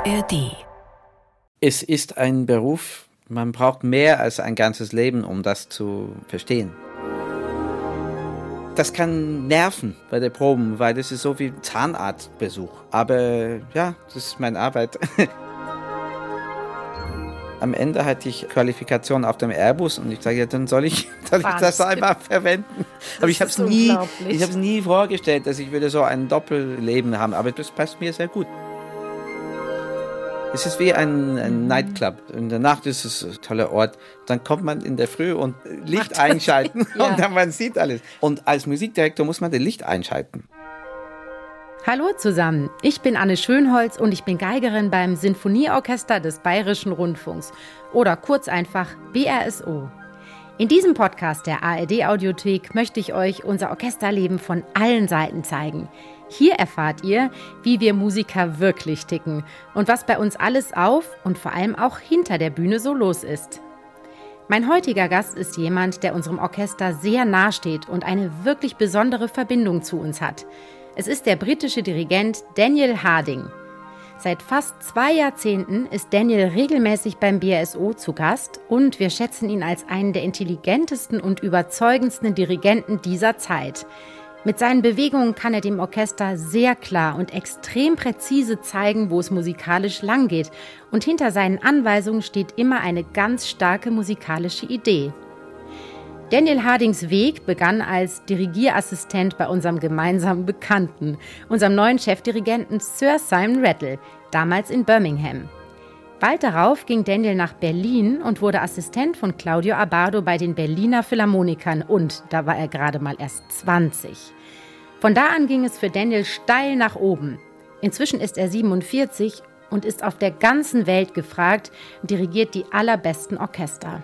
ARD. Es ist ein Beruf, man braucht mehr als ein ganzes Leben, um das zu verstehen. Das kann nerven bei der Proben, weil das ist so wie Zahnarztbesuch. Aber ja, das ist meine Arbeit. Am Ende hatte ich Qualifikation auf dem Airbus und ich sage, ja, dann soll ich, soll ich das einmal verwenden. Aber ich habe es nie, ich habe es nie vorgestellt, dass ich würde so ein Doppelleben haben. Aber das passt mir sehr gut. Es ist wie ein, ein, Nightclub. In der Nacht ist es ein toller Ort. Dann kommt man in der Früh und Licht einschalten ja. und dann man sieht alles. Und als Musikdirektor muss man das Licht einschalten. Hallo zusammen, ich bin Anne Schönholz und ich bin Geigerin beim Sinfonieorchester des Bayerischen Rundfunks oder kurz einfach BRSO. In diesem Podcast der ARD Audiothek möchte ich euch unser Orchesterleben von allen Seiten zeigen. Hier erfahrt ihr, wie wir Musiker wirklich ticken und was bei uns alles auf und vor allem auch hinter der Bühne so los ist. Mein heutiger Gast ist jemand, der unserem Orchester sehr nahe steht und eine wirklich besondere Verbindung zu uns hat. Es ist der britische Dirigent Daniel Harding. Seit fast zwei Jahrzehnten ist Daniel regelmäßig beim BSO zu Gast und wir schätzen ihn als einen der intelligentesten und überzeugendsten Dirigenten dieser Zeit. Mit seinen Bewegungen kann er dem Orchester sehr klar und extrem präzise zeigen, wo es musikalisch langgeht. Und hinter seinen Anweisungen steht immer eine ganz starke musikalische Idee. Daniel Hardings Weg begann als Dirigierassistent bei unserem gemeinsamen Bekannten, unserem neuen Chefdirigenten Sir Simon Rattle, damals in Birmingham. Bald darauf ging Daniel nach Berlin und wurde Assistent von Claudio Abado bei den Berliner Philharmonikern und da war er gerade mal erst 20. Von da an ging es für Daniel steil nach oben. Inzwischen ist er 47 und ist auf der ganzen Welt gefragt und dirigiert die allerbesten Orchester.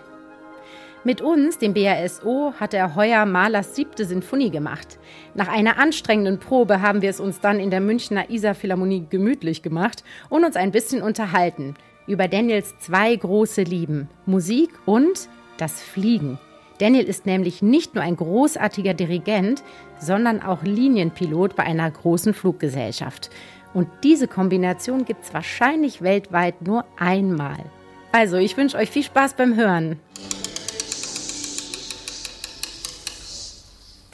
Mit uns, dem BASO, hat er heuer Mahlers siebte Sinfonie gemacht. Nach einer anstrengenden Probe haben wir es uns dann in der Münchner Isar Philharmonie gemütlich gemacht und uns ein bisschen unterhalten über Daniels zwei große Lieben, Musik und das Fliegen. Daniel ist nämlich nicht nur ein großartiger Dirigent, sondern auch Linienpilot bei einer großen Fluggesellschaft. Und diese Kombination gibt es wahrscheinlich weltweit nur einmal. Also, ich wünsche euch viel Spaß beim Hören.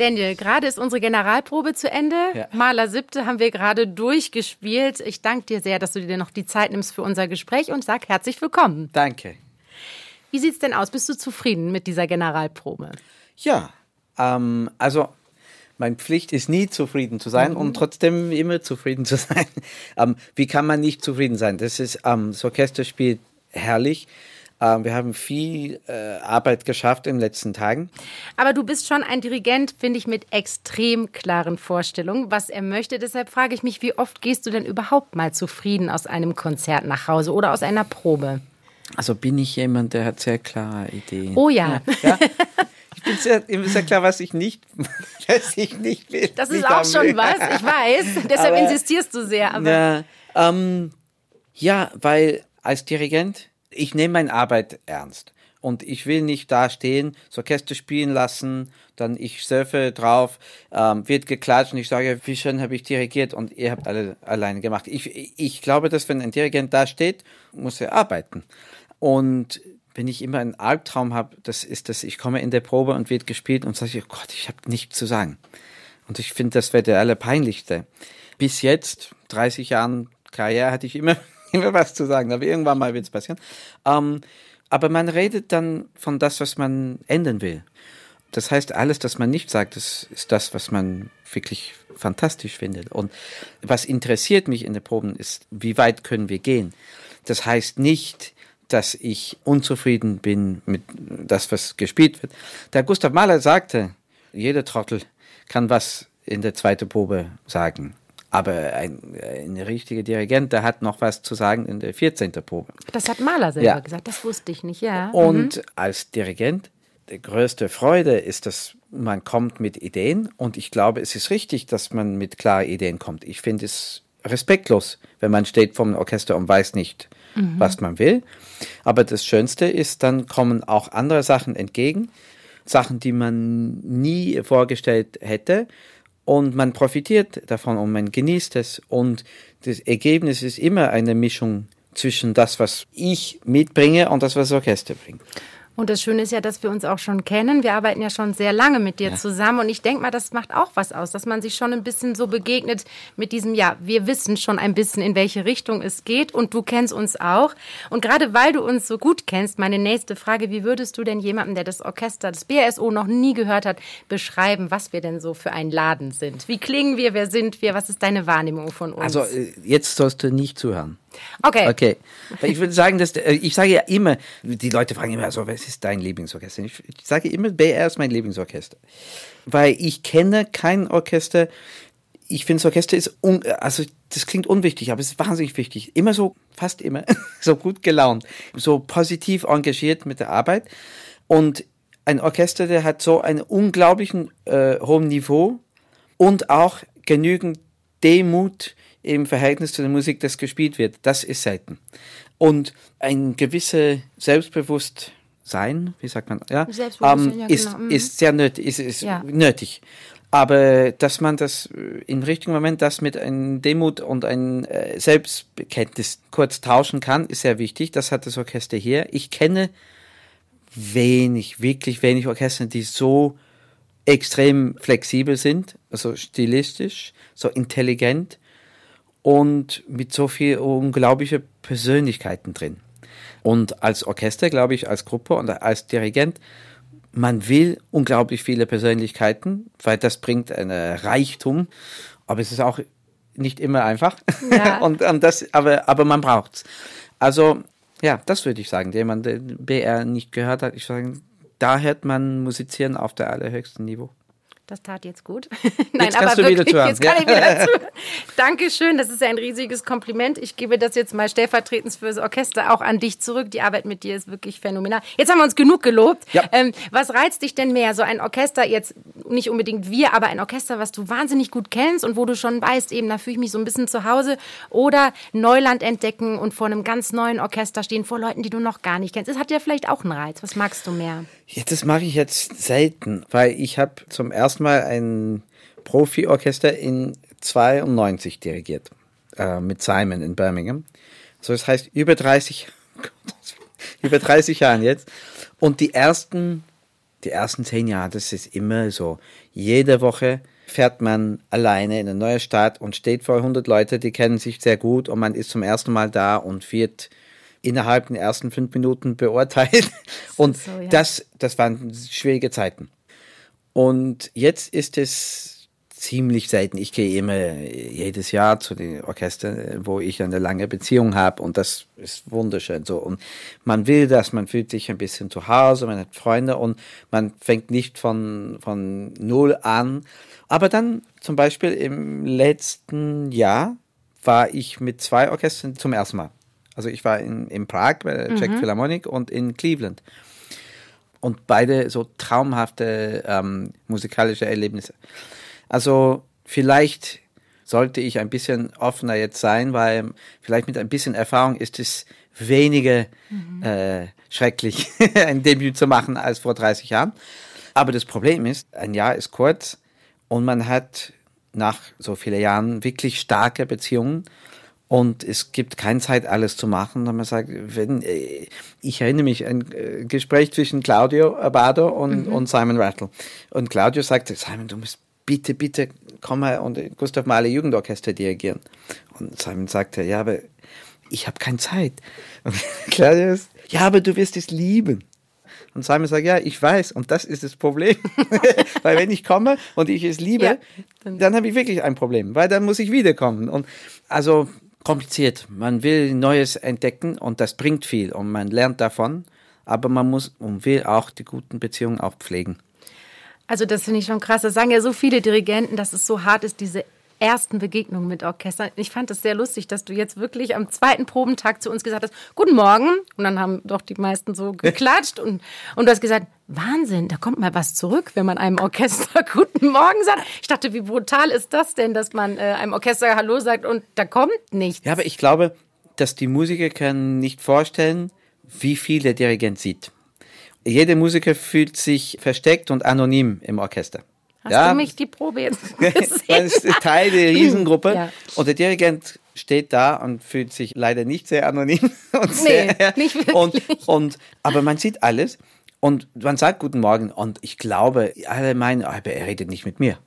Daniel, gerade ist unsere Generalprobe zu Ende. Ja. Maler siebte haben wir gerade durchgespielt. Ich danke dir sehr, dass du dir noch die Zeit nimmst für unser Gespräch und sag herzlich willkommen. Danke. Wie sieht's denn aus? Bist du zufrieden mit dieser Generalprobe? Ja, ähm, also meine Pflicht ist nie zufrieden zu sein mhm. und trotzdem immer zufrieden zu sein. Ähm, wie kann man nicht zufrieden sein? Das ist ähm, das Orchesterspiel herrlich. Ähm, wir haben viel äh, Arbeit geschafft in den letzten Tagen. Aber du bist schon ein Dirigent, finde ich, mit extrem klaren Vorstellungen, was er möchte. Deshalb frage ich mich, wie oft gehst du denn überhaupt mal zufrieden aus einem Konzert nach Hause oder aus einer Probe? Also bin ich jemand, der hat sehr klare Ideen. Oh ja. ja, ja. Ich bin sehr, sehr klar, was ich nicht, was ich nicht will. Das ist auch schon was, ich weiß. Deshalb aber, insistierst du sehr. Aber. Ja, ähm, ja, weil als Dirigent ich nehme meine Arbeit ernst. Und ich will nicht da stehen, das Orchester spielen lassen, dann ich surfe drauf, ähm, wird geklatscht und ich sage, wie schön habe ich dirigiert und ihr habt alle alleine gemacht. Ich, ich glaube, dass wenn ein Dirigent da steht, muss er arbeiten. Und wenn ich immer einen Albtraum habe, das ist das, ich komme in der Probe und wird gespielt und sage, oh Gott, ich habe nichts zu sagen. Und ich finde, das wäre der allerpeinlichste. Bis jetzt, 30 Jahren Karriere, hatte ich immer immer was zu sagen, aber irgendwann mal wird es passieren. Ähm, aber man redet dann von das, was man ändern will. Das heißt, alles, das man nicht sagt, das ist das, was man wirklich fantastisch findet. Und was interessiert mich in den Proben ist, wie weit können wir gehen? Das heißt nicht, dass ich unzufrieden bin mit das, was gespielt wird. Der Gustav Mahler sagte, jeder Trottel kann was in der zweiten Probe sagen. Aber ein, ein richtiger Dirigent, der hat noch was zu sagen in der 14. Probe. Das hat Mahler selber ja. gesagt, das wusste ich nicht, ja. Und mhm. als Dirigent, die größte Freude ist, dass man kommt mit Ideen und ich glaube, es ist richtig, dass man mit klaren Ideen kommt. Ich finde es respektlos, wenn man steht vom Orchester und weiß nicht, mhm. was man will. Aber das Schönste ist, dann kommen auch andere Sachen entgegen, Sachen, die man nie vorgestellt hätte und man profitiert davon und man genießt es und das Ergebnis ist immer eine Mischung zwischen das, was ich mitbringe und das, was das Orchester bringt. Und das Schöne ist ja, dass wir uns auch schon kennen. Wir arbeiten ja schon sehr lange mit dir ja. zusammen. Und ich denke mal, das macht auch was aus, dass man sich schon ein bisschen so begegnet mit diesem, ja, wir wissen schon ein bisschen, in welche Richtung es geht. Und du kennst uns auch. Und gerade weil du uns so gut kennst, meine nächste Frage, wie würdest du denn jemandem, der das Orchester, das BSO noch nie gehört hat, beschreiben, was wir denn so für ein Laden sind? Wie klingen wir? Wer sind wir? Was ist deine Wahrnehmung von uns? Also, äh, jetzt sollst du nicht zuhören. Okay. Okay. Ich würde sagen, dass äh, ich sage ja immer, die Leute fragen immer, also was ist dein Lieblingsorchester? Ich, ich sage immer, BR ist mein Lieblingsorchester, weil ich kenne kein Orchester. Ich finde, das Orchester ist, un, also das klingt unwichtig, aber es ist wahnsinnig wichtig. Immer so, fast immer, so gut gelaunt, so positiv engagiert mit der Arbeit. Und ein Orchester, der hat so einen unglaublichen äh, hohen Niveau und auch genügend Demut, im Verhältnis zu der Musik, das gespielt wird. Das ist selten. Und ein gewisses Selbstbewusstsein, wie sagt man, ja, ähm, ja ist, genau. Mhm. ist sehr nötig, ist, ist ja. nötig. Aber dass man das im richtigen Moment das mit einem Demut und einem äh, Selbstbekenntnis kurz tauschen kann, ist sehr wichtig. Das hat das Orchester hier. Ich kenne wenig, wirklich wenig Orchester, die so extrem flexibel sind, also stilistisch, so intelligent und mit so viel unglaubliche Persönlichkeiten drin. Und als Orchester, glaube ich, als Gruppe und als Dirigent, man will unglaublich viele Persönlichkeiten, weil das bringt einen Reichtum, aber es ist auch nicht immer einfach. Ja. und, und das, aber, aber man braucht's. Also, ja, das würde ich sagen. Jemand, der BR nicht gehört hat, ich sage, da hört man musizieren auf der allerhöchsten Niveau. Das tat jetzt gut. Nein, jetzt aber wirklich, jetzt kann ich wieder dazu. Dankeschön, das ist ja ein riesiges Kompliment. Ich gebe das jetzt mal stellvertretend für das Orchester auch an dich zurück. Die Arbeit mit dir ist wirklich phänomenal. Jetzt haben wir uns genug gelobt. Ja. Ähm, was reizt dich denn mehr? So ein Orchester, jetzt nicht unbedingt wir, aber ein Orchester, was du wahnsinnig gut kennst und wo du schon weißt, eben, da fühle ich mich so ein bisschen zu Hause. Oder Neuland entdecken und vor einem ganz neuen Orchester stehen, vor Leuten, die du noch gar nicht kennst. Das hat ja vielleicht auch einen Reiz. Was magst du mehr? Ja, das mache ich jetzt selten, weil ich habe zum ersten Mal ein Profi-Orchester in 92 dirigiert, äh, mit Simon in Birmingham. So, das heißt über 30, über 30 Jahren jetzt. Und die ersten, die ersten zehn Jahre, das ist immer so. Jede Woche fährt man alleine in eine neue Stadt und steht vor 100 Leute, die kennen sich sehr gut und man ist zum ersten Mal da und wird innerhalb der ersten fünf Minuten beurteilt. Und so, ja. das, das waren schwierige Zeiten. Und jetzt ist es ziemlich selten. Ich gehe immer jedes Jahr zu den Orchestern, wo ich eine lange Beziehung habe und das ist wunderschön so. Und man will das, man fühlt sich ein bisschen zu Hause, man hat Freunde und man fängt nicht von, von null an. Aber dann zum Beispiel im letzten Jahr war ich mit zwei Orchestern zum ersten Mal. Also ich war in, in Prag bei der Czech mhm. Philharmonic und in Cleveland. Und beide so traumhafte ähm, musikalische Erlebnisse. Also vielleicht sollte ich ein bisschen offener jetzt sein, weil vielleicht mit ein bisschen Erfahrung ist es weniger mhm. äh, schrecklich, ein Debüt zu machen als vor 30 Jahren. Aber das Problem ist, ein Jahr ist kurz und man hat nach so vielen Jahren wirklich starke Beziehungen und es gibt keine Zeit, alles zu machen. Und man sagt, wenn, äh, ich erinnere mich an ein äh, Gespräch zwischen Claudio Abado und, mhm. und Simon Rattle. Und Claudio sagte, Simon, du musst bitte, bitte komm mal und Gustav Mahler Jugendorchester dirigieren. Und Simon sagte, ja, aber ich habe keine Zeit. Und Claudio ist, ja, aber du wirst es lieben. Und Simon sagt, ja, ich weiß, und das ist das Problem. weil wenn ich komme und ich es liebe, ja, dann, dann habe ich wirklich ein Problem, weil dann muss ich wiederkommen. Und also kompliziert. Man will Neues entdecken und das bringt viel und man lernt davon, aber man muss und will auch die guten Beziehungen auch pflegen. Also das finde ich schon krass. Das sagen ja so viele Dirigenten, dass es so hart ist, diese ersten Begegnungen mit Orchestern. Ich fand es sehr lustig, dass du jetzt wirklich am zweiten Probentag zu uns gesagt hast, guten Morgen. Und dann haben doch die meisten so geklatscht und, und du hast gesagt, Wahnsinn, da kommt mal was zurück, wenn man einem Orchester guten Morgen sagt. Ich dachte, wie brutal ist das denn, dass man äh, einem Orchester Hallo sagt und da kommt nichts. Ja, aber ich glaube, dass die Musiker können nicht vorstellen, wie viel der Dirigent sieht. Jeder Musiker fühlt sich versteckt und anonym im Orchester. Hast ja. du mich die Probe jetzt gesehen? Ist Teil der Riesengruppe ja. und der Dirigent steht da und fühlt sich leider nicht sehr anonym. Und nee, sehr, nicht wirklich. Und, und, aber man sieht alles und man sagt Guten Morgen und ich glaube, alle meinen, oh, er redet nicht mit mir.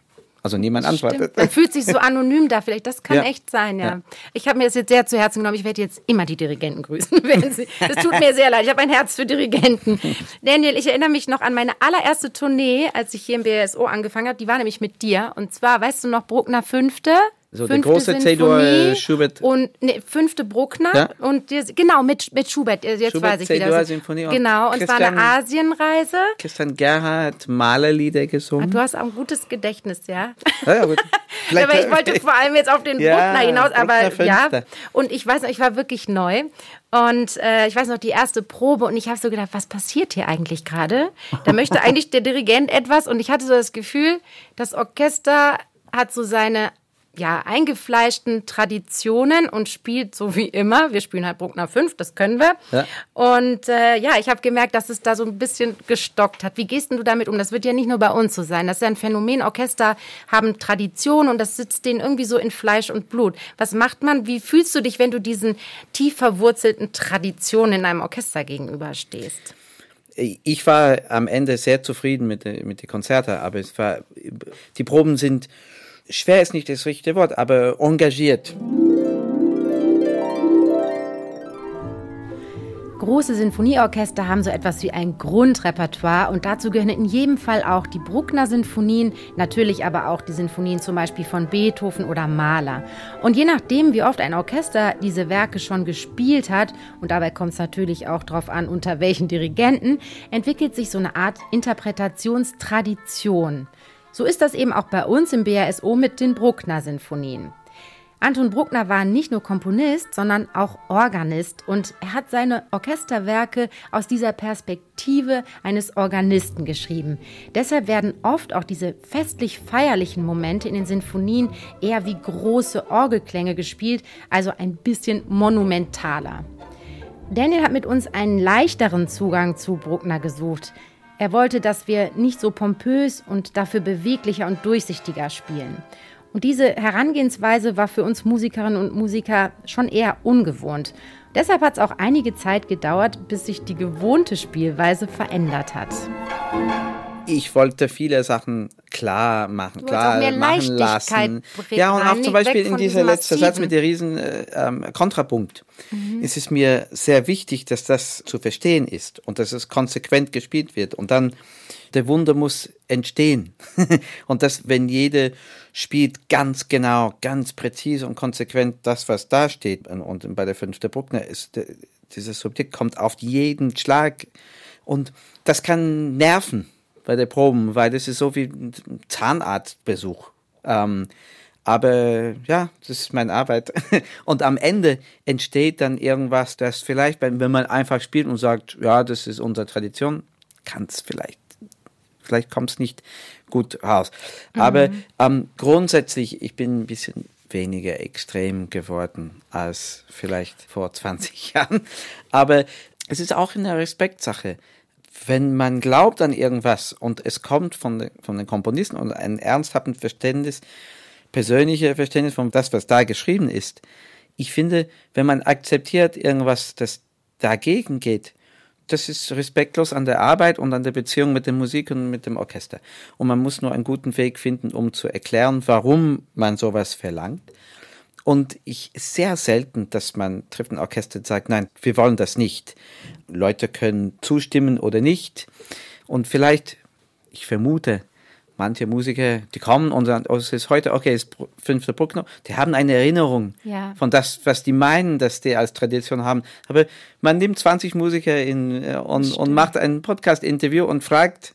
Also niemand antwortet. Man fühlt sich so anonym da vielleicht. Das kann ja. echt sein, ja. ja. Ich habe mir das jetzt sehr zu Herzen genommen. Ich werde jetzt immer die Dirigenten grüßen. Sie, das tut mir sehr leid. Ich habe ein Herz für Dirigenten. Daniel, ich erinnere mich noch an meine allererste Tournee, als ich hier im BSO angefangen habe. Die war nämlich mit dir. Und zwar, weißt du noch, Bruckner Fünfte? So der große C-Dur äh, Schubert. Und ne, fünfte Bruckner. Ja? Und genau, mit, mit Schubert. Jetzt Schubert, weiß ich wieder. Symphonie genau, und es war eine Asienreise. Christian Gerhard Malerlieder gesungen. Ah, du hast auch ein gutes Gedächtnis, ja? Ja, ja gut. aber ich wollte vor allem jetzt auf den ja, Bruckner hinaus. Aber Bruckner ja, und ich weiß noch, ich war wirklich neu. Und äh, ich weiß noch, die erste Probe und ich habe so gedacht, was passiert hier eigentlich gerade? Da möchte eigentlich der Dirigent etwas und ich hatte so das Gefühl, das Orchester hat so seine ja, eingefleischten Traditionen und spielt so wie immer. Wir spielen halt Bruckner 5, das können wir. Ja. Und äh, ja, ich habe gemerkt, dass es da so ein bisschen gestockt hat. Wie gehst du damit um? Das wird ja nicht nur bei uns so sein. Das ist ja ein Phänomen. Orchester haben Tradition und das sitzt denen irgendwie so in Fleisch und Blut. Was macht man? Wie fühlst du dich, wenn du diesen tief verwurzelten Traditionen in einem Orchester gegenüberstehst? Ich war am Ende sehr zufrieden mit, mit den Konzerten, aber es war, die Proben sind schwer ist nicht das richtige Wort, aber engagiert. Große Sinfonieorchester haben so etwas wie ein Grundrepertoire und dazu gehören in jedem Fall auch die Bruckner Sinfonien, natürlich aber auch die Sinfonien zum Beispiel von Beethoven oder Mahler. Und je nachdem, wie oft ein Orchester diese Werke schon gespielt hat, und dabei kommt es natürlich auch darauf an, unter welchen Dirigenten, entwickelt sich so eine Art Interpretationstradition. So ist das eben auch bei uns im BRSO mit den Bruckner-Sinfonien. Anton Bruckner war nicht nur Komponist, sondern auch Organist und er hat seine Orchesterwerke aus dieser Perspektive eines Organisten geschrieben. Deshalb werden oft auch diese festlich feierlichen Momente in den Sinfonien eher wie große Orgelklänge gespielt, also ein bisschen monumentaler. Daniel hat mit uns einen leichteren Zugang zu Bruckner gesucht. Er wollte, dass wir nicht so pompös und dafür beweglicher und durchsichtiger spielen. Und diese Herangehensweise war für uns Musikerinnen und Musiker schon eher ungewohnt. Deshalb hat es auch einige Zeit gedauert, bis sich die gewohnte Spielweise verändert hat ich wollte viele Sachen klar machen, du klar machen lassen. Ja, und auch zum Beispiel in dieser letzten Satz mit der riesen äh, ähm, Kontrapunkt. Mhm. Es ist mir sehr wichtig, dass das zu verstehen ist und dass es konsequent gespielt wird. Und dann, der Wunder muss entstehen. und das, wenn jede spielt ganz genau, ganz präzise und konsequent das, was da steht. Und, und bei der fünfte Bruckner ist, dieses Subjekt kommt auf jeden Schlag. Und das kann nerven bei der Proben, weil das ist so wie ein Zahnarztbesuch. Ähm, aber ja, das ist meine Arbeit. Und am Ende entsteht dann irgendwas, das vielleicht, wenn man einfach spielt und sagt, ja, das ist unsere Tradition, kann es vielleicht, vielleicht kommt es nicht gut raus. Mhm. Aber ähm, grundsätzlich, ich bin ein bisschen weniger extrem geworden als vielleicht vor 20 Jahren. Aber es ist auch eine Respektsache wenn man glaubt an irgendwas und es kommt von, von den Komponisten und ein ernsthaftes Verständnis, persönliches Verständnis von das, was da geschrieben ist, ich finde, wenn man akzeptiert irgendwas, das dagegen geht, das ist respektlos an der Arbeit und an der Beziehung mit der Musik und mit dem Orchester. Und man muss nur einen guten Weg finden, um zu erklären, warum man sowas verlangt. Und ich sehr selten, dass man trifft ein Orchester und sagt, nein, wir wollen das nicht. Leute können zustimmen oder nicht. Und vielleicht, ich vermute, manche Musiker, die kommen und sagen, oh, es ist heute, okay, es ist fünfte Bruckner, die haben eine Erinnerung ja. von das, was die meinen, dass die als Tradition haben. Aber man nimmt 20 Musiker in, äh, und, und macht ein Podcast-Interview und fragt,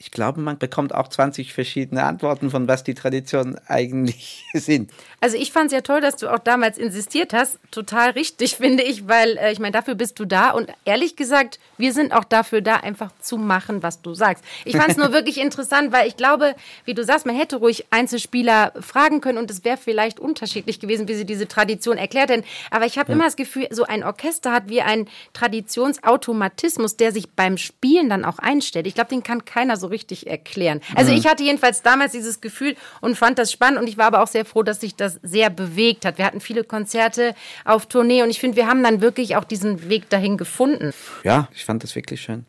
ich glaube, man bekommt auch 20 verschiedene Antworten von was die Traditionen eigentlich sind. Also ich fand es ja toll, dass du auch damals insistiert hast. Total richtig, finde ich, weil äh, ich meine, dafür bist du da. Und ehrlich gesagt, wir sind auch dafür da, einfach zu machen, was du sagst. Ich fand es nur wirklich interessant, weil ich glaube, wie du sagst, man hätte ruhig Einzelspieler fragen können und es wäre vielleicht unterschiedlich gewesen, wie sie diese Tradition erklärt hätten. Aber ich habe ja. immer das Gefühl, so ein Orchester hat wie ein Traditionsautomatismus, der sich beim Spielen dann auch einstellt. Ich glaube, den kann keiner so richtig erklären. Also mhm. ich hatte jedenfalls damals dieses Gefühl und fand das spannend und ich war aber auch sehr froh, dass sich das sehr bewegt hat. Wir hatten viele Konzerte auf Tournee und ich finde, wir haben dann wirklich auch diesen Weg dahin gefunden. Ja, ich fand das wirklich schön.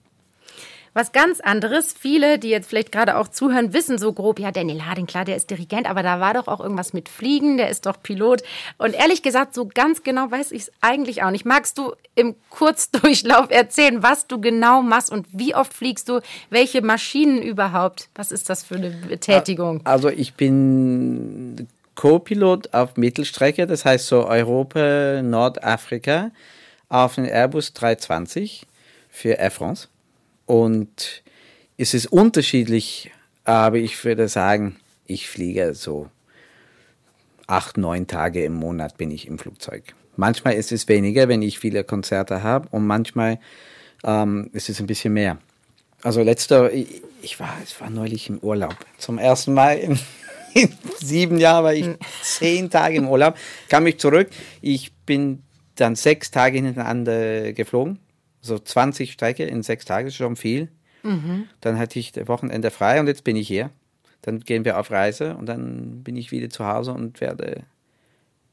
Was ganz anderes. Viele, die jetzt vielleicht gerade auch zuhören, wissen so grob, ja, Daniel Harding, klar, der ist Dirigent, aber da war doch auch irgendwas mit Fliegen, der ist doch Pilot. Und ehrlich gesagt, so ganz genau weiß ich es eigentlich auch nicht. Magst du im Kurzdurchlauf erzählen, was du genau machst und wie oft fliegst du, welche Maschinen überhaupt? Was ist das für eine Betätigung? Also ich bin Co-Pilot auf Mittelstrecke, das heißt so Europa, Nordafrika, auf den Airbus 320 für Air France. Und es ist unterschiedlich, aber ich würde sagen, ich fliege so acht, neun Tage im Monat bin ich im Flugzeug. Manchmal ist es weniger, wenn ich viele Konzerte habe und manchmal ähm, ist es ein bisschen mehr. Also letzter, ich, ich, war, ich war neulich im Urlaub. Zum ersten Mal in, in sieben Jahren war ich hm. zehn Tage im Urlaub, kam ich zurück. Ich bin dann sechs Tage hintereinander geflogen so 20 Strecke in sechs Tagen ist schon viel. Mhm. Dann hatte ich das Wochenende frei und jetzt bin ich hier. Dann gehen wir auf Reise und dann bin ich wieder zu Hause und werde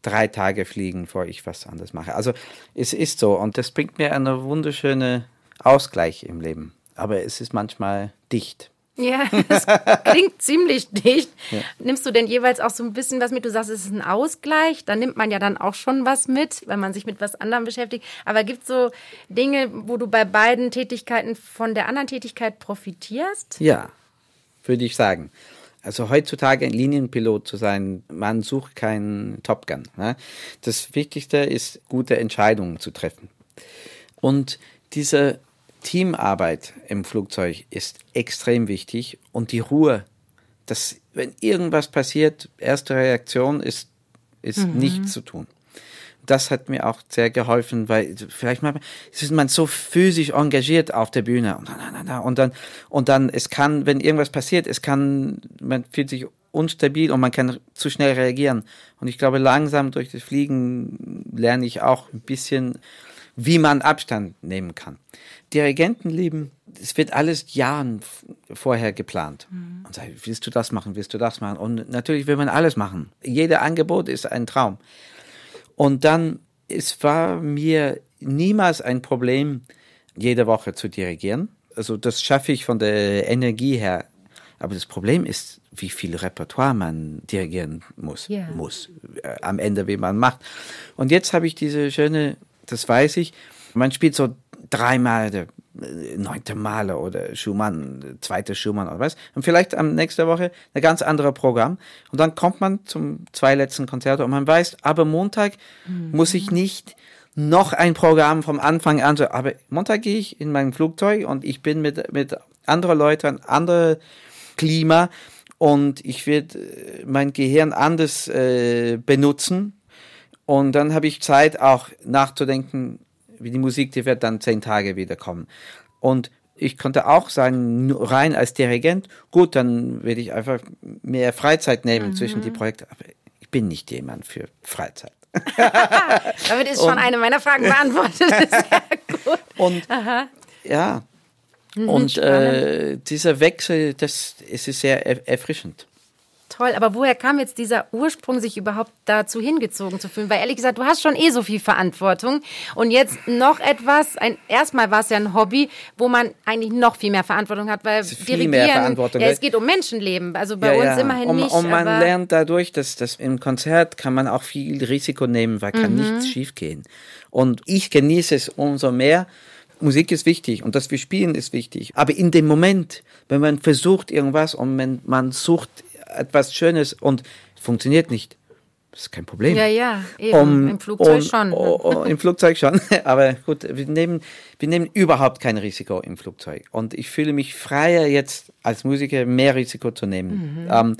drei Tage fliegen, bevor ich was anderes mache. Also es ist so und das bringt mir einen wunderschönen Ausgleich im Leben. Aber es ist manchmal dicht. Ja, das klingt ziemlich dicht. Ja. Nimmst du denn jeweils auch so ein bisschen was mit? Du sagst, es ist ein Ausgleich. Da nimmt man ja dann auch schon was mit, wenn man sich mit was anderem beschäftigt. Aber gibt es so Dinge, wo du bei beiden Tätigkeiten von der anderen Tätigkeit profitierst? Ja, würde ich sagen. Also heutzutage ein Linienpilot zu sein, man sucht keinen Top Gun. Ne? Das Wichtigste ist, gute Entscheidungen zu treffen. Und diese Teamarbeit im Flugzeug ist extrem wichtig und die Ruhe, dass wenn irgendwas passiert, erste Reaktion ist, ist mhm. nichts zu tun. Das hat mir auch sehr geholfen, weil vielleicht mal ist man so physisch engagiert auf der Bühne und dann, und dann, und dann es kann, wenn irgendwas passiert, es kann, man fühlt sich unstabil und man kann zu schnell reagieren. Und ich glaube, langsam durch das Fliegen lerne ich auch ein bisschen, wie man Abstand nehmen kann. Dirigentenleben, es wird alles Jahren vorher geplant. Mhm. Und sagt, willst du das machen, willst du das machen? Und natürlich will man alles machen. Jeder Angebot ist ein Traum. Und dann, es war mir niemals ein Problem, jede Woche zu dirigieren. Also das schaffe ich von der Energie her. Aber das Problem ist, wie viel Repertoire man dirigieren muss, yeah. muss äh, am Ende, wie man macht. Und jetzt habe ich diese schöne, das weiß ich, man spielt so dreimal der äh, neunte Male oder Schumann, zweite Schumann oder was. Und vielleicht am nächsten Woche ein ganz anderes Programm. Und dann kommt man zum zwei letzten Konzert und man weiß, aber Montag mhm. muss ich nicht noch ein Programm vom Anfang an. Aber Montag gehe ich in mein Flugzeug und ich bin mit, mit anderen Leuten, andere Klima und ich werde äh, mein Gehirn anders äh, benutzen. Und dann habe ich Zeit auch nachzudenken, die Musik, die wird dann zehn Tage wiederkommen. Und ich konnte auch sagen, rein als Dirigent, gut, dann werde ich einfach mehr Freizeit nehmen mhm. zwischen die Projekte. Aber ich bin nicht jemand für Freizeit. Damit ist schon und, eine meiner Fragen beantwortet. Und Aha. ja, mhm, und äh, dieser Wechsel, das, es ist sehr erfrischend. Toll, aber woher kam jetzt dieser Ursprung, sich überhaupt dazu hingezogen zu fühlen? Weil ehrlich gesagt, du hast schon eh so viel Verantwortung und jetzt noch etwas. Ein, erstmal war es ja ein Hobby, wo man eigentlich noch viel mehr Verantwortung hat, weil viel mehr Verantwortung. Ja, es geht um Menschenleben. Also bei ja, uns ja. immerhin und, nicht. Und man lernt dadurch, dass, dass im Konzert kann man auch viel Risiko nehmen, weil kann mhm. nichts schiefgehen. Und ich genieße es umso mehr. Musik ist wichtig und dass wir spielen ist wichtig. Aber in dem Moment, wenn man versucht irgendwas und man, man sucht etwas Schönes und es funktioniert nicht. Das ist kein Problem. Ja, ja, eben. Um, Im Flugzeug um, schon. Oh, oh, Im Flugzeug schon. Aber gut, wir nehmen, wir nehmen überhaupt kein Risiko im Flugzeug. Und ich fühle mich freier jetzt als Musiker mehr Risiko zu nehmen mhm. ähm,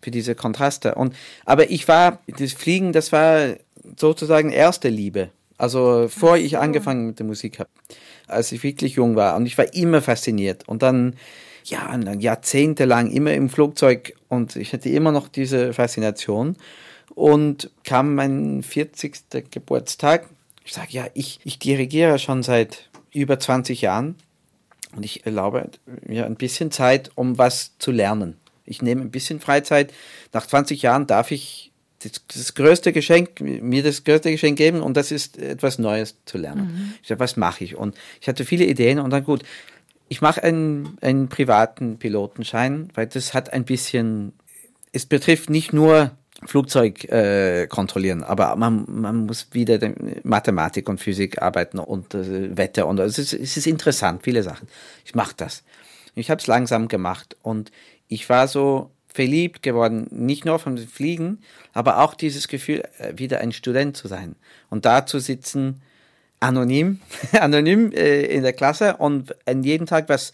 für diese Kontraste. Und, aber ich war, das Fliegen, das war sozusagen erste Liebe. Also vor so. ich angefangen mit der Musik habe, als ich wirklich jung war. Und ich war immer fasziniert. Und dann ja, jahrzehntelang immer im Flugzeug und ich hatte immer noch diese Faszination. Und kam mein 40. Geburtstag. Ich sage, ja, ich, ich dirigiere schon seit über 20 Jahren. Und ich erlaube mir ein bisschen Zeit, um was zu lernen. Ich nehme ein bisschen Freizeit. Nach 20 Jahren darf ich das, das größte Geschenk, mir das größte Geschenk geben und das ist etwas Neues zu lernen. Mhm. Ich dachte, was mache ich? Und ich hatte viele Ideen und dann gut, ich mache einen, einen privaten Pilotenschein, weil das hat ein bisschen, es betrifft nicht nur Flugzeug äh, kontrollieren, aber man, man muss wieder Mathematik und Physik arbeiten und äh, Wetter und es ist, es ist interessant, viele Sachen. Ich mache das. Ich habe es langsam gemacht und ich war so verliebt geworden, nicht nur vom Fliegen, aber auch dieses Gefühl, äh, wieder ein Student zu sein und da zu sitzen, anonym, anonym äh, in der Klasse und an jedem Tag was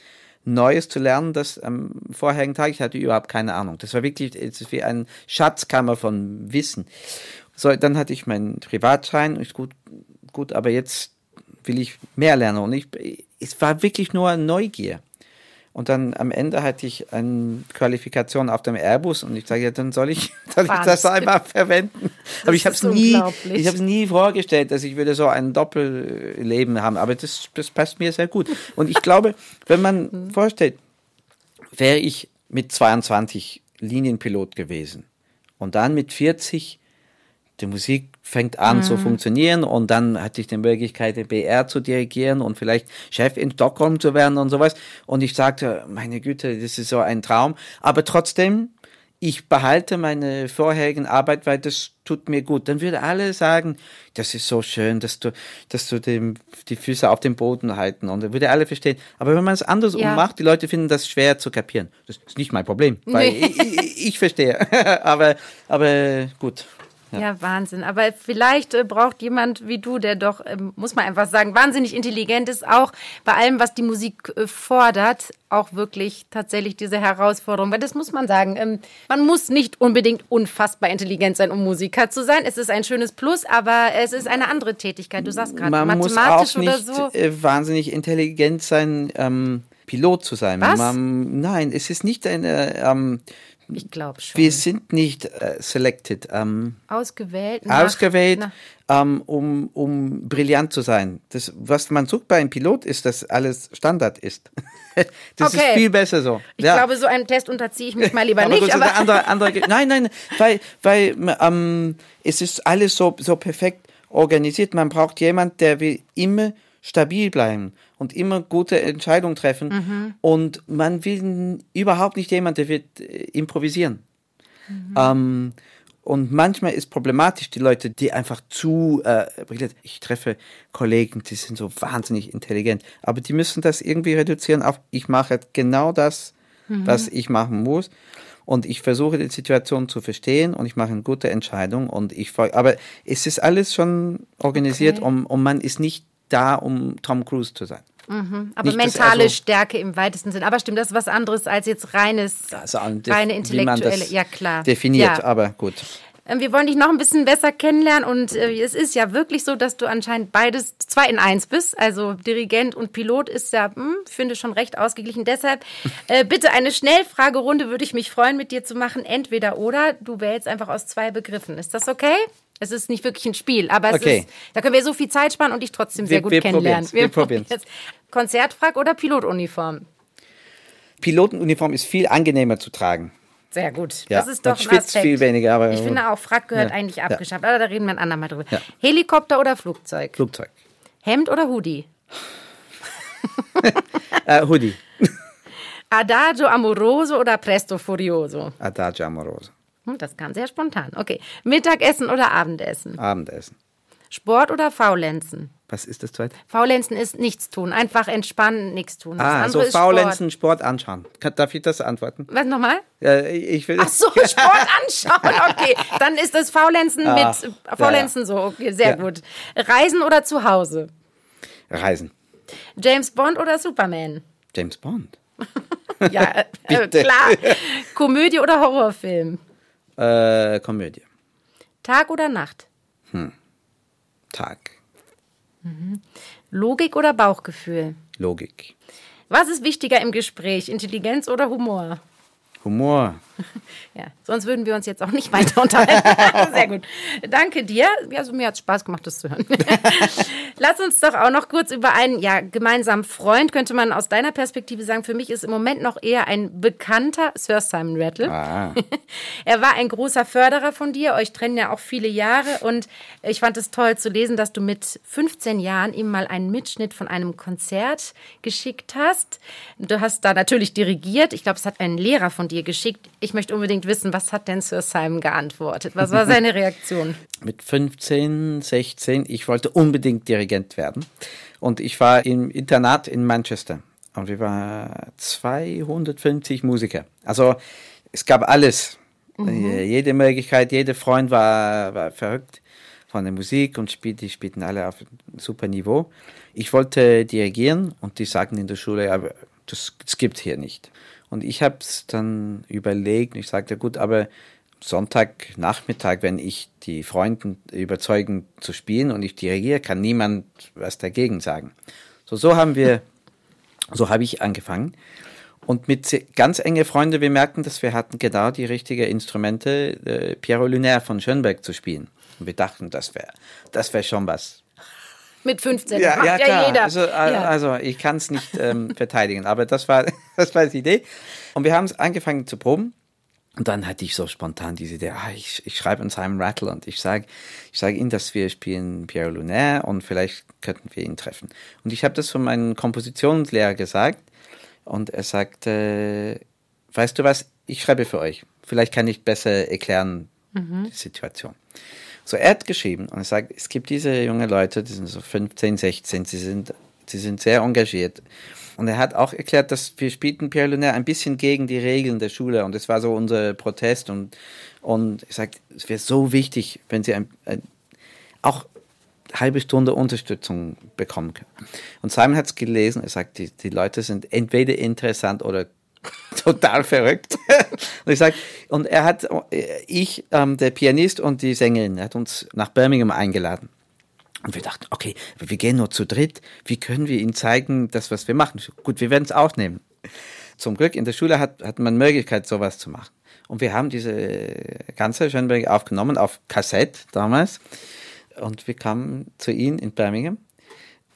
Neues zu lernen, das am vorherigen Tag, ich hatte überhaupt keine Ahnung. Das war wirklich ist wie eine Schatzkammer von Wissen. So, dann hatte ich meinen Privatschein, ist gut, gut, aber jetzt will ich mehr lernen und ich, es war wirklich nur Neugier. Und dann am Ende hatte ich eine Qualifikation auf dem Airbus und ich sage, ja, dann soll ich, soll ich das einmal verwenden. Das Aber ich habe es nie, ich habe nie vorgestellt, dass ich würde so ein Doppelleben haben. Aber das, das passt mir sehr gut. Und ich glaube, wenn man mhm. vorstellt, wäre ich mit 22 Linienpilot gewesen und dann mit 40 die Musik fängt an mhm. zu funktionieren und dann hatte ich die Möglichkeit, den BR zu dirigieren und vielleicht Chef in Stockholm zu werden und sowas. Und ich sagte, meine Güte, das ist so ein Traum. Aber trotzdem, ich behalte meine vorherigen Arbeit, weil das tut mir gut. Dann würde alle sagen, das ist so schön, dass du, dass du dem, die Füße auf dem Boden halten und dann würde alle verstehen. Aber wenn man es andersrum ja. macht, die Leute finden das schwer zu kapieren. Das ist nicht mein Problem, weil nee. ich, ich, ich verstehe. aber, aber gut. Ja. ja. Wahnsinn. Aber vielleicht äh, braucht jemand wie du, der doch, äh, muss man einfach sagen, wahnsinnig intelligent ist, auch bei allem, was die Musik äh, fordert, auch wirklich tatsächlich diese Herausforderung. Weil das muss man sagen, ähm, man muss nicht unbedingt unfassbar intelligent sein, um Musiker zu sein. Es ist ein schönes Plus, aber es ist eine andere Tätigkeit. Du sagst gerade mathematisch muss auch nicht, oder so. Äh, wahnsinnig intelligent sein. Ähm Pilot zu sein. Was? Man, nein, es ist nicht eine, ähm, ich glaube schon. Wir sind nicht äh, selected. Ähm, ausgewählt. Nach, ausgewählt, ähm, um, um brillant zu sein. Das, was man sucht bei einem Pilot, ist, dass alles Standard ist. das okay. ist viel besser so. Ich ja. glaube, so einem Test unterziehe ich mich mal lieber aber nicht. Aber andere, andere, nein, nein, weil, weil ähm, es ist alles so, so perfekt organisiert. Man braucht jemanden, der will immer stabil bleiben und immer gute Entscheidungen treffen. Mhm. Und man will überhaupt nicht jemand, der wird äh, improvisieren. Mhm. Ähm, und manchmal ist problematisch die Leute, die einfach zu äh. Ich treffe Kollegen, die sind so wahnsinnig intelligent, aber die müssen das irgendwie reduzieren auf, ich mache genau das, mhm. was ich machen muss. Und ich versuche die Situation zu verstehen und ich mache eine gute Entscheidung und ich aber es ist alles schon organisiert okay. und, und man ist nicht da, um Tom Cruise zu sein. Mhm. Aber Nicht, mentale also, Stärke im weitesten Sinne. Aber stimmt, das ist was anderes als jetzt reines, also, reine intellektuelle. ja, klar. Definiert, ja. aber gut. Ähm, wir wollen dich noch ein bisschen besser kennenlernen und äh, es ist ja wirklich so, dass du anscheinend beides zwei in eins bist. Also Dirigent und Pilot ist ja, hm, finde schon recht ausgeglichen. Deshalb äh, bitte eine Schnellfragerunde würde ich mich freuen, mit dir zu machen. Entweder oder. Du wählst einfach aus zwei Begriffen. Ist das okay? Es ist nicht wirklich ein Spiel, aber okay. ist, da können wir so viel Zeit sparen und dich trotzdem sehr wir, gut wir kennenlernen. Wir, wir probieren es. Konzertfrack oder Pilotuniform? Pilotenuniform ist viel angenehmer zu tragen. Sehr gut. Ja, das ist doch man schwitzt viel weniger. Aber ich finde auch, Frack gehört ja, eigentlich abgeschafft. Ja. Aber da reden wir ein andermal drüber. Ja. Helikopter oder Flugzeug? Flugzeug. Hemd oder Hoodie? uh, Hoodie. Adagio amoroso oder Presto furioso? Adagio amoroso. Hm, das kam sehr spontan. Okay. Mittagessen oder Abendessen? Abendessen. Sport oder Faulenzen? Was ist das zweite? Faulenzen ist nichts tun. Einfach entspannen, nichts tun. Das ah, so Faulenzen, Sport. Sport. anschauen. Darf ich das antworten? Was nochmal? Ja, ich will. Ach so, Sport anschauen. Okay, dann ist das Faulenzen ah, mit Faulenzen ja, ja. so. Okay, sehr ja. gut. Reisen oder zu Hause? Reisen. James Bond oder Superman? James Bond. ja, äh, klar. Komödie oder Horrorfilm? Äh, Komödie. Tag oder Nacht? Hm. Tag. Mhm. Logik oder Bauchgefühl? Logik. Was ist wichtiger im Gespräch, Intelligenz oder Humor? Humor. Ja, sonst würden wir uns jetzt auch nicht weiter unterhalten. Sehr gut. Danke dir. Also mir hat es Spaß gemacht, das zu hören. Lass uns doch auch noch kurz über einen ja, gemeinsamen Freund, könnte man aus deiner Perspektive sagen. Für mich ist im Moment noch eher ein bekannter Sir Simon Rattle. Ah. er war ein großer Förderer von dir. Euch trennen ja auch viele Jahre. Und ich fand es toll zu lesen, dass du mit 15 Jahren ihm mal einen Mitschnitt von einem Konzert geschickt hast. Du hast da natürlich dirigiert. Ich glaube, es hat ein Lehrer von dir geschickt. Ich möchte unbedingt wissen, was hat denn Sir Simon geantwortet? Was war seine Reaktion? Mit 15, 16, ich wollte unbedingt Dirigent werden. Und ich war im Internat in Manchester. Und wir waren 250 Musiker. Also es gab alles. Mhm. Jede Möglichkeit, jeder Freund war, war verrückt von der Musik und spielt, die spielten alle auf einem super Niveau. Ich wollte dirigieren und die sagten in der Schule, ja, das, das gibt hier nicht. Und ich habe es dann überlegt, ich sagte, gut, aber Sonntagnachmittag, wenn ich die Freunde überzeugen zu spielen und ich dirigiere, kann niemand was dagegen sagen. So, so haben wir, so habe ich angefangen. Und mit ganz enge Freunden, wir merkten, dass wir hatten genau die richtigen Instrumente, äh, Piero Lunaire von Schönberg zu spielen. Und wir dachten, das wäre das wär schon was mit 15. Ja, ja, ja jeder. Also, ja. also ich kann es nicht ähm, verteidigen, aber das war, das war die Idee. Und wir haben angefangen zu proben. Und dann hatte ich so spontan diese Idee, ah, ich, ich schreibe an Simon Rattle und ich sage ich sag ihm, dass wir spielen Pierre Lunaire und vielleicht könnten wir ihn treffen. Und ich habe das von meinem Kompositionslehrer gesagt und er sagte, weißt du was, ich schreibe für euch. Vielleicht kann ich besser erklären mhm. die Situation. So, er geschrieben und er sagt, es gibt diese junge Leute, die sind so 15, 16, sie sind, sie sind sehr engagiert. Und er hat auch erklärt, dass wir spielten Pierre Lunaire ein bisschen gegen die Regeln der Schule und das war so unser Protest und, und ich sage, es wäre so wichtig, wenn sie ein, ein, auch halbe Stunde Unterstützung bekommen können. Und Simon hat es gelesen, er sagt, die, die Leute sind entweder interessant oder total verrückt. und ich sag, und er hat, ich, ähm, der Pianist und die Sängerin, hat uns nach Birmingham eingeladen. Und wir dachten, okay, wir gehen nur zu dritt. Wie können wir ihnen zeigen, das, was wir machen? Gut, wir werden es auch nehmen. Zum Glück in der Schule hat, hat man Möglichkeit, sowas zu machen. Und wir haben diese ganze Schönberg aufgenommen auf Kassette damals. Und wir kamen zu ihnen in Birmingham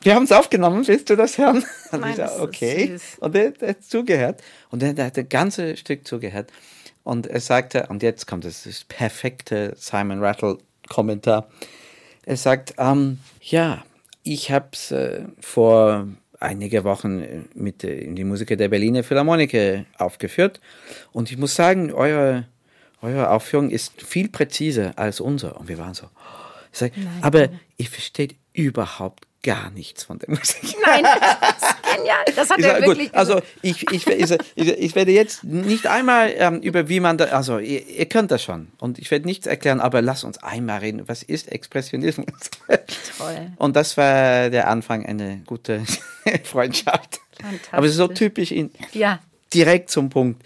wir haben es aufgenommen, willst du das hören? Und Nein, ich sag, okay. Und er, hat zugehört. Und er, hat das ganze Stück zugehört. Und er sagte, und jetzt kommt das, das perfekte Simon Rattle-Kommentar. Er sagt, ähm, ja, ich habe es äh, vor einige Wochen mit äh, die Musiker der Berliner Philharmoniker aufgeführt. Und ich muss sagen, eure, eure Aufführung ist viel präziser als unsere. Und wir waren so, ich sag, aber ihr versteht überhaupt gar nichts von der Musik. Nein, das ist genial. Das hat ich er sag, wirklich gut, Also ich, ich, ich, werde jetzt nicht einmal ähm, über wie man da, also ihr, ihr, könnt das schon und ich werde nichts erklären, aber lass uns einmal reden. Was ist Expressionismus? Toll. Und das war der Anfang einer guten Freundschaft. Fantastisch. Aber so typisch ihn. Ja. Direkt zum Punkt.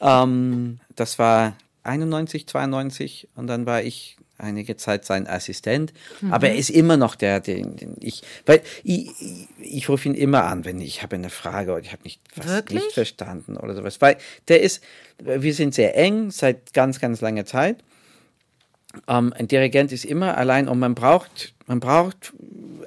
Ähm, das war 91, 92 und dann war ich einige Zeit sein Assistent, mhm. aber er ist immer noch der, den, den ich, weil ich, ich, ich rufe ihn immer an, wenn ich habe eine Frage oder ich habe nicht was nicht verstanden oder sowas, weil der ist, wir sind sehr eng seit ganz ganz langer Zeit. Ähm, ein Dirigent ist immer allein und man braucht, man braucht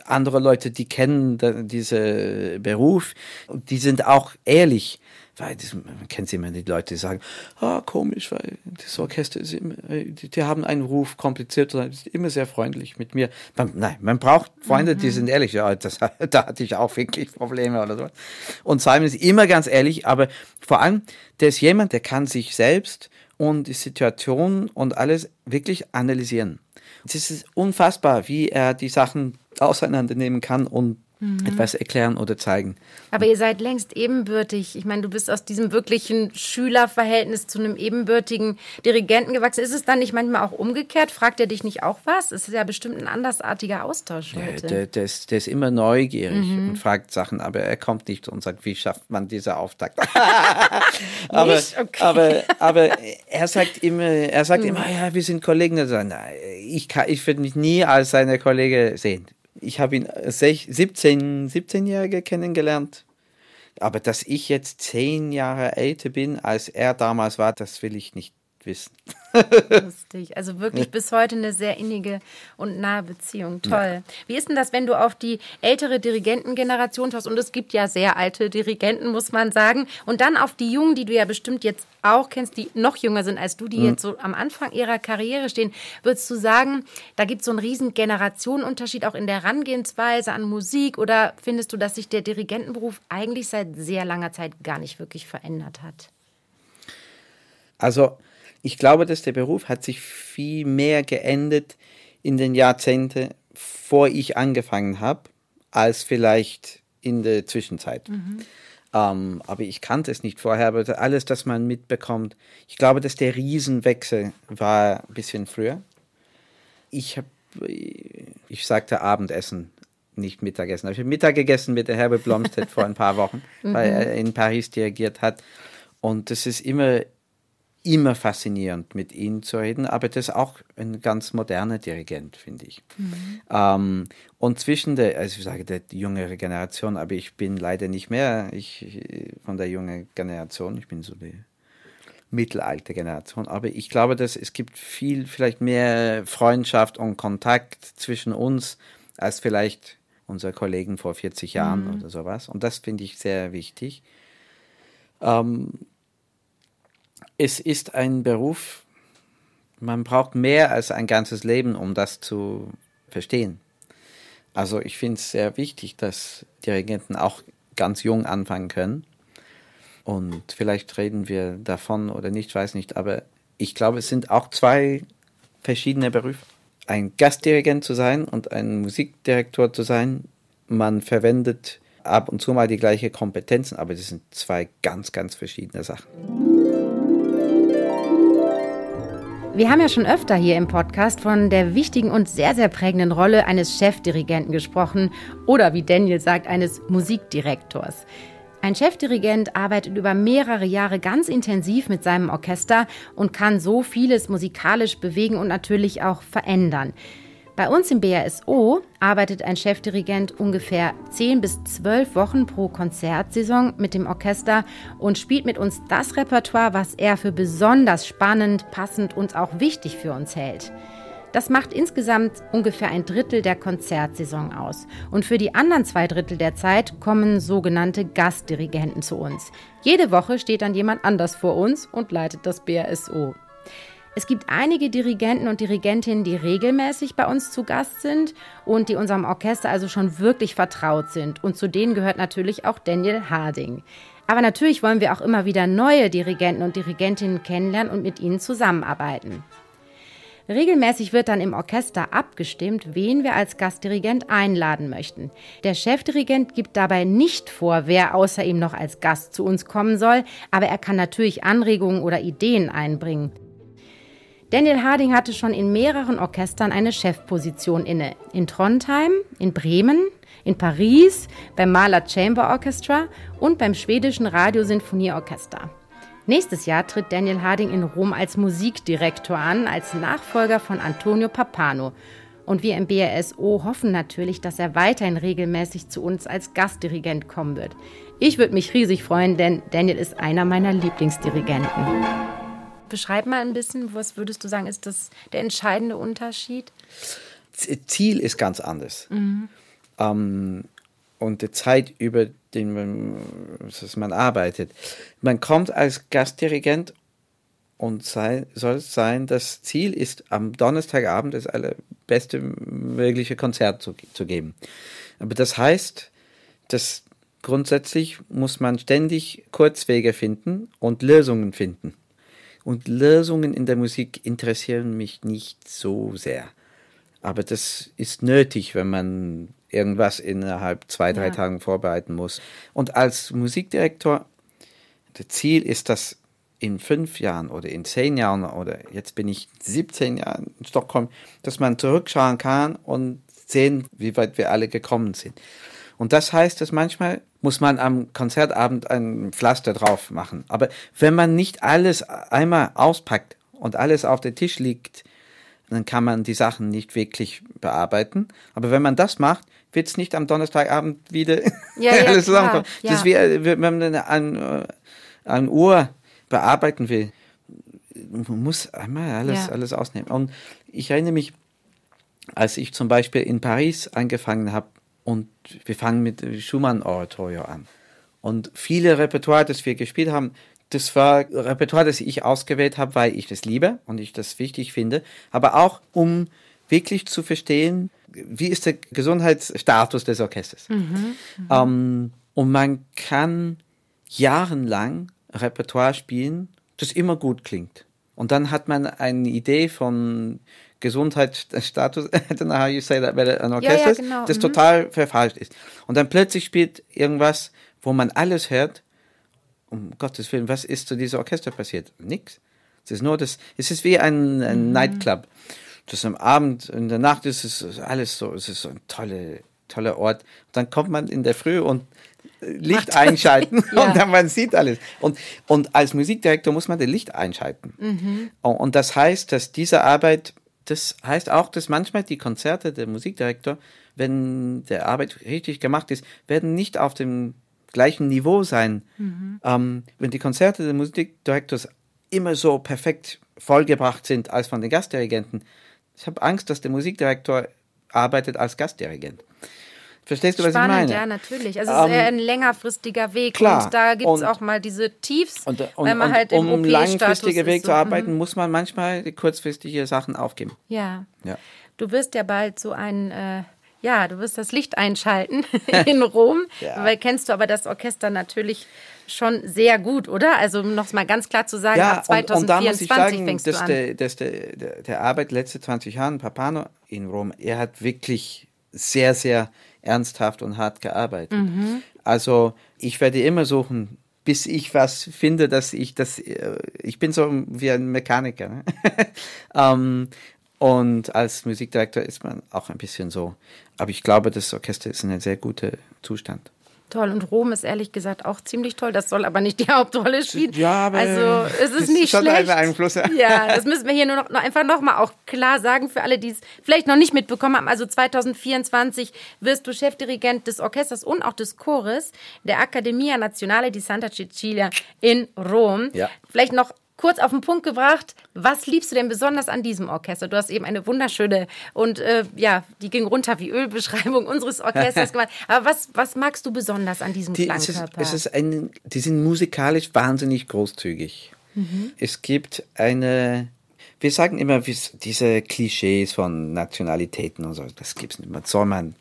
andere Leute, die kennen diesen Beruf. Und die sind auch ehrlich weil das, man kennt immer die Leute, die sagen, ah, komisch, weil das Orchester ist immer, die, die haben einen Ruf kompliziert, sondern ist immer sehr freundlich mit mir. Man, nein, man braucht Freunde, mhm. die sind ehrlich. Ja, das, da hatte ich auch wirklich Probleme oder so. Und Simon ist immer ganz ehrlich, aber vor allem, der ist jemand, der kann sich selbst und die Situation und alles wirklich analysieren. Es ist unfassbar, wie er die Sachen auseinandernehmen kann und mhm. etwas erklären oder zeigen. Aber ihr seid längst ebenbürtig. Ich meine, du bist aus diesem wirklichen Schülerverhältnis zu einem ebenbürtigen Dirigenten gewachsen. Ist es dann nicht manchmal auch umgekehrt? Fragt er dich nicht auch was? Es ist ja bestimmt ein andersartiger Austausch heute. Ja, der, der, ist, der ist immer neugierig mhm. und fragt Sachen, aber er kommt nicht und sagt, wie schafft man diese Auftakt? aber, okay. aber, aber er sagt immer, er sagt mhm. immer, ja, wir sind Kollegen. Ich, ich würde mich nie als seine Kollege sehen ich habe ihn 17, 17-Jährige kennengelernt. Aber dass ich jetzt zehn Jahre älter bin, als er damals war, das will ich nicht wissen. Lustig. Also wirklich bis heute eine sehr innige und nahe Beziehung. Toll. Ja. Wie ist denn das, wenn du auf die ältere Dirigentengeneration schaust? Und es gibt ja sehr alte Dirigenten, muss man sagen. Und dann auf die Jungen, die du ja bestimmt jetzt auch kennst, die noch jünger sind als du, die mhm. jetzt so am Anfang ihrer Karriere stehen. Würdest du sagen, da gibt es so einen riesen Generationenunterschied auch in der Herangehensweise an Musik? Oder findest du, dass sich der Dirigentenberuf eigentlich seit sehr langer Zeit gar nicht wirklich verändert hat? Also ich glaube, dass der Beruf hat sich viel mehr geändert in den Jahrzehnten, vor ich angefangen habe, als vielleicht in der Zwischenzeit. Mhm. Ähm, aber ich kannte es nicht vorher, aber alles, das man mitbekommt, ich glaube, dass der Riesenwechsel war ein bisschen früher. Ich habe, ich sagte Abendessen, nicht Mittagessen. Ich habe Mittag gegessen mit der Herbert Blomstedt vor ein paar Wochen, weil mhm. er in Paris dirigiert hat. Und das ist immer immer faszinierend, mit ihm zu reden, aber das ist auch ein ganz moderner Dirigent, finde ich. Mhm. Ähm, und zwischen der, also ich sage der jüngere Generation, aber ich bin leider nicht mehr ich, von der jungen Generation, ich bin so die mittelalte Generation, aber ich glaube, dass es gibt viel, vielleicht mehr Freundschaft und Kontakt zwischen uns als vielleicht unsere Kollegen vor 40 Jahren mhm. oder sowas. Und das finde ich sehr wichtig. Ähm, es ist ein Beruf, man braucht mehr als ein ganzes Leben, um das zu verstehen. Also ich finde es sehr wichtig, dass Dirigenten auch ganz jung anfangen können. Und vielleicht reden wir davon oder nicht, weiß nicht, aber ich glaube, es sind auch zwei verschiedene Berufe. Ein Gastdirigent zu sein und ein Musikdirektor zu sein, man verwendet ab und zu mal die gleiche Kompetenzen, aber das sind zwei ganz, ganz verschiedene Sachen. Wir haben ja schon öfter hier im Podcast von der wichtigen und sehr, sehr prägenden Rolle eines Chefdirigenten gesprochen oder wie Daniel sagt, eines Musikdirektors. Ein Chefdirigent arbeitet über mehrere Jahre ganz intensiv mit seinem Orchester und kann so vieles musikalisch bewegen und natürlich auch verändern. Bei uns im BRSO arbeitet ein Chefdirigent ungefähr 10 bis 12 Wochen pro Konzertsaison mit dem Orchester und spielt mit uns das Repertoire, was er für besonders spannend, passend und auch wichtig für uns hält. Das macht insgesamt ungefähr ein Drittel der Konzertsaison aus. Und für die anderen zwei Drittel der Zeit kommen sogenannte Gastdirigenten zu uns. Jede Woche steht dann jemand anders vor uns und leitet das BRSO. Es gibt einige Dirigenten und Dirigentinnen, die regelmäßig bei uns zu Gast sind und die unserem Orchester also schon wirklich vertraut sind. Und zu denen gehört natürlich auch Daniel Harding. Aber natürlich wollen wir auch immer wieder neue Dirigenten und Dirigentinnen kennenlernen und mit ihnen zusammenarbeiten. Regelmäßig wird dann im Orchester abgestimmt, wen wir als Gastdirigent einladen möchten. Der Chefdirigent gibt dabei nicht vor, wer außer ihm noch als Gast zu uns kommen soll, aber er kann natürlich Anregungen oder Ideen einbringen. Daniel Harding hatte schon in mehreren Orchestern eine Chefposition inne. In Trondheim, in Bremen, in Paris, beim Mahler Chamber Orchestra und beim schwedischen Radiosinfonieorchester. Nächstes Jahr tritt Daniel Harding in Rom als Musikdirektor an, als Nachfolger von Antonio Papano. Und wir im BRSO hoffen natürlich, dass er weiterhin regelmäßig zu uns als Gastdirigent kommen wird. Ich würde mich riesig freuen, denn Daniel ist einer meiner Lieblingsdirigenten. Beschreib mal ein bisschen, was würdest du sagen, ist das der entscheidende Unterschied? Ziel ist ganz anders. Mhm. Ähm, und die Zeit, über den man, man arbeitet. Man kommt als Gastdirigent und sei, soll sein, das Ziel ist, am Donnerstagabend das allerbeste mögliche Konzert zu, zu geben. Aber das heißt, dass grundsätzlich muss man ständig Kurzwege finden und Lösungen finden. Und Lösungen in der Musik interessieren mich nicht so sehr. Aber das ist nötig, wenn man irgendwas innerhalb zwei, drei ja. Tagen vorbereiten muss. Und als Musikdirektor, das Ziel ist, dass in fünf Jahren oder in zehn Jahren oder jetzt bin ich 17 Jahre in Stockholm, dass man zurückschauen kann und sehen, wie weit wir alle gekommen sind. Und das heißt, dass manchmal muss man am Konzertabend ein Pflaster drauf machen. Aber wenn man nicht alles einmal auspackt und alles auf den Tisch liegt, dann kann man die Sachen nicht wirklich bearbeiten. Aber wenn man das macht, wird es nicht am Donnerstagabend wieder Ja, ja, alles zusammenkommen. ja. Das ist wie, wenn man eine, ein, ein Uhr bearbeiten will. Man muss einmal alles, alles ausnehmen. Und ich erinnere mich, als ich zum Beispiel in Paris angefangen habe und wir fangen mit Schumann-Oratorio an. Und viele Repertoire, das wir gespielt haben, das war Repertoire, das ich ausgewählt habe, weil ich das liebe und ich das wichtig finde, aber auch um wirklich zu verstehen, wie ist der Gesundheitsstatus des Orchesters. Ähm, und man kann jahrelang Repertoire spielen, das immer gut klingt. Und dann hat man eine Idee von Gesundheitsstatus, I don't know how you say that, bei ein Orchester, ja, ist, genau, das mhm. total verfalscht ist. Und dann plötzlich spielt irgendwas, wo man alles hört, um Gottes Willen, was ist zu diesem Orchester passiert? Nix. Es ist nur das, es ist wie ein, ein Nightclub. Das am Abend, in der Nacht ist es alles so, es ist so ein tolle, toller Ort. Dann kommt man in der Früh und äh, Licht einschalten Ja. und dann man sieht alles. Und, und als Musikdirektor muss man das Licht einschalten. Und, und das heißt, dass diese Arbeit, das heißt auch, dass manchmal die Konzerte der Musikdirektor, wenn der Arbeit richtig gemacht ist, werden nicht auf dem gleichen Niveau sein. Ähm, wenn die Konzerte des Musikdirektors immer so perfekt vollgebracht sind als von den Gastdirigenten, ich habe Angst, dass der Musikdirektor arbeitet als Gastdirigent. Verstehst du, was Spannend, ich meine? ja, natürlich. Also es Ähm, ist eher ein längerfristiger Weg klar. und da gibt es auch mal diese Tiefs, Und, und, weil man und halt im um langfristige Weg zu so, arbeiten, mhm. muss man manchmal kurzfristige Sachen aufgeben. Ja. Ja. Du wirst ja bald so ein, äh, ja, du wirst das Licht einschalten in Rom, Ja. weil kennst du aber das Orchester natürlich schon sehr gut, oder? Also um noch mal ganz klar zu sagen, ab und, und da muss 2024 ich sagen, fängst dass, du an. der, dass der, der, der Arbeit letzte 20 Jahren, Papano in Rom, er hat wirklich sehr, sehr ernsthaft und hart gearbeitet. Mhm. Also ich werde immer suchen, bis ich was finde, dass ich das, äh, ich bin so wie ein Mechaniker. Ne? ähm, und als Musikdirektor ist man auch ein bisschen so. Aber ich glaube, das Orchester ist in einem sehr guten Zustand. Toll. Und Rom ist ehrlich gesagt auch ziemlich toll. Das soll aber nicht die Hauptrolle spielen. Ja, aber also es ist es nicht einen schlecht. Einfluss, ja. Ja, das müssen wir hier nur noch, noch einfach noch mal auch klar sagen für alle, die es vielleicht noch nicht mitbekommen haben. Also 2024 wirst du Chefdirigent des Orchesters und auch des Chores der Accademia Nazionale di Santa Cecilia in Rom. Ja. Vielleicht noch kurz auf den Punkt gebracht, was liebst du denn besonders an diesem Orchester? Du hast eben eine wunderschöne und äh, ja, die ging runter wie Öl Beschreibung unseres Orchesters gemacht. Aber was, was magst du besonders an diesem Die, es ist, Klangkörper? es ist ein, die sind musikalisch wahnsinnig großzügig. Mhm. Es gibt eine, wir sagen immer, diese Klischees von Nationalitäten und so, das gibt es nicht. Man soll man,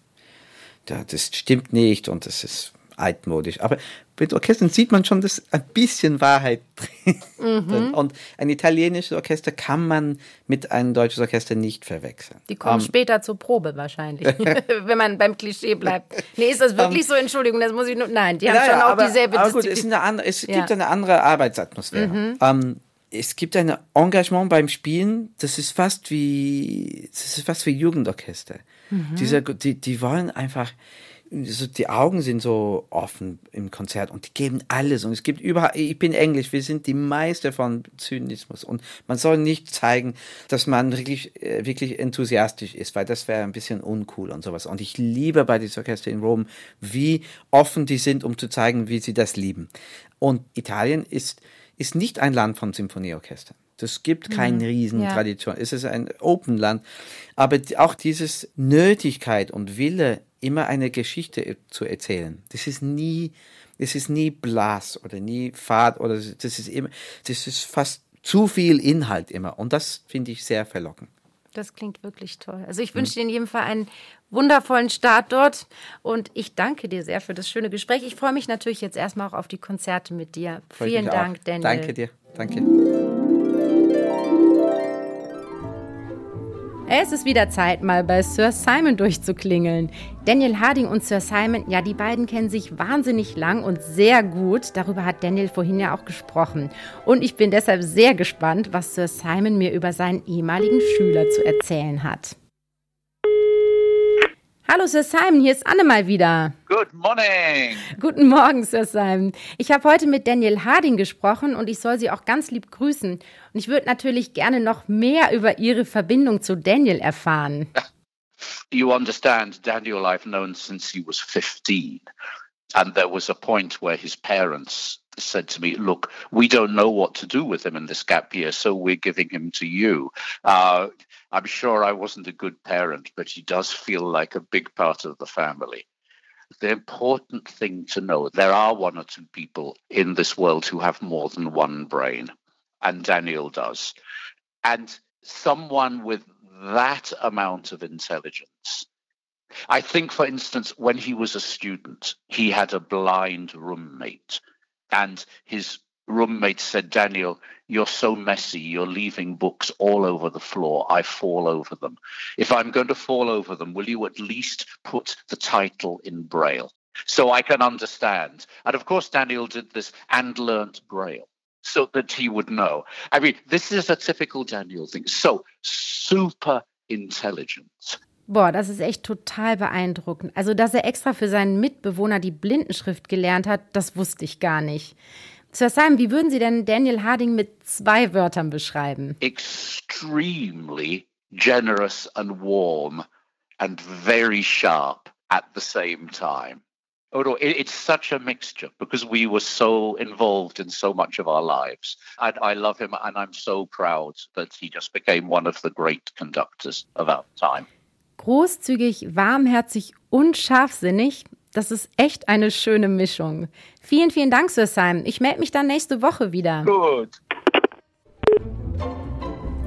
da, das stimmt nicht und das ist altmodisch. Aber mit Orchestern sieht man schon, dass ein bisschen Wahrheit drin. Mhm. Und ein italienisches Orchester kann man mit einem deutschen Orchester nicht verwechseln. Die kommen Ähm, später zur Probe wahrscheinlich, wenn man beim Klischee bleibt. Nee, ist das wirklich so? Entschuldigung, das muss ich nur. Nein, die haben Ja, schon auch aber, dieselbe aber gut, es, Disziplin. eine andere, es Ja. Mhm. gibt eine andere Arbeitsatmosphäre. Ähm, es gibt ein Engagement beim Spielen, das ist fast wie, das ist fast wie Jugendorchester. Mhm. Dieser, die, die wollen einfach, so, die Augen sind so offen im Konzert und die geben alles. Und es gibt überall, ich bin Englisch, wir sind die Meister von Zynismus. Und man soll nicht zeigen, dass man wirklich, äh, wirklich enthusiastisch ist, weil das wäre ein bisschen uncool und sowas. Und ich liebe bei diesem Orchester in Rom, wie offen die sind, um zu zeigen, wie sie das lieben. Und Italien ist, ist nicht ein Land von Symphonieorchestern. Das gibt keine Riesentradition. Es ist ein Open Land. Aber auch dieses Nötigkeit und Wille, immer eine Geschichte zu erzählen, das ist nie, das ist nie Blas oder nie Fahrt oder das ist immer, das ist fast zu viel Inhalt immer. Und das finde ich sehr verlockend. Das klingt wirklich toll. Also ich wünsche dir in jedem Fall einen wundervollen Start dort und ich danke dir sehr für das schöne Gespräch. Ich freue mich natürlich jetzt erstmal auch auf die Konzerte mit dir. Freut Vielen Dank, auch. Daniel. Danke dir. Danke. Es ist wieder Zeit, mal bei Sir Simon durchzuklingeln. Daniel Harding und Sir Simon, ja, die beiden kennen sich wahnsinnig lang und sehr gut. Darüber hat Daniel vorhin ja auch gesprochen. Und ich bin deshalb sehr gespannt, was Sir Simon mir über seinen ehemaligen Schüler zu erzählen hat. Hallo Sir Simon, hier ist Anne mal wieder. Good morning. Guten Morgen, Sir Simon. Ich habe heute mit Daniel Harding gesprochen und ich soll Sie auch ganz lieb grüßen. Und ich würde natürlich gerne noch mehr über Ihre Verbindung zu Daniel erfahren. You understand, Daniel I've known since he was 15. And there was a point where his parents said to me, Look, we don't know what to do with him in this gap year, so we're giving him to you. Uh, I'm sure I wasn't a good parent, but he does feel like a big part of the family. The important thing to know there are one or two people in this world who have more than one brain, and Daniel does. And someone with that amount of intelligence I think, for instance, when he was a student, he had a blind roommate, and his roommate said, Daniel, you're so messy. You're leaving books all over the floor. I fall over them. If I'm going to fall over them, will you at least put the title in Braille so I can understand? And of course, Daniel did this and learnt Braille so that he would know. I mean, this is a typical Daniel thing. So super intelligent. Boah, das ist echt total beeindruckend. Also, dass er extra für seinen Mitbewohner die Blindenschrift gelernt hat, das wusste ich gar nicht. Sir Simon, wie würden Sie denn Daniel Harding mit zwei Wörtern beschreiben? Extremely generous and warm and very sharp at the same time. Oh, it's such a mixture because we were so involved in so much of our lives. And I love him and I'm so proud that he just became one of the great conductors of our time. Großzügig, warmherzig und scharfsinnig. Das ist echt eine schöne Mischung. Vielen, vielen Dank, Sir Simon. Ich melde mich dann nächste Woche wieder. Gut.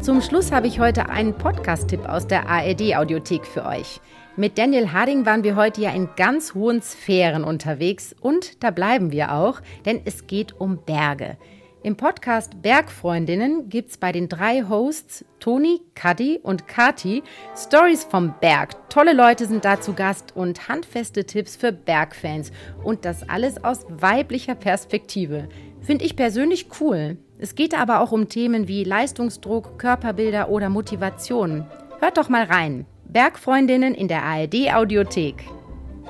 Zum Schluss habe ich heute einen Podcast-Tipp aus der ARD-Audiothek für euch. Mit Daniel Harding waren wir heute ja in ganz hohen Sphären unterwegs und da bleiben wir auch, denn es geht um Berge. Im Podcast Bergfreundinnen gibt's bei den drei Hosts Toni, Kadi und Kati Stories vom Berg. Tolle Leute sind da zu Gast und handfeste Tipps für Bergfans. Und das alles aus weiblicher Perspektive. Finde ich persönlich cool. Es geht aber auch um Themen wie Leistungsdruck, Körperbilder oder Motivation. Hört doch mal rein. Bergfreundinnen in der ARD Audiothek.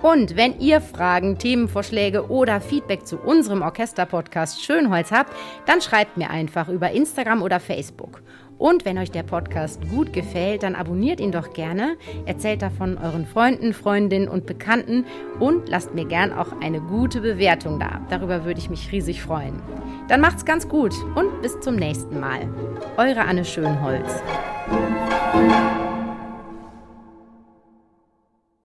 Und wenn ihr Fragen, Themenvorschläge oder Feedback zu unserem Orchester-Podcast Schönholz habt, dann schreibt mir einfach über Instagram oder Facebook. Und wenn euch der Podcast gut gefällt, dann abonniert ihn doch gerne, erzählt davon euren Freunden, Freundinnen und Bekannten und lasst mir gern auch eine gute Bewertung da. Darüber würde ich mich riesig freuen. Dann macht's ganz gut und bis zum nächsten Mal. Eure Anne Schönholz.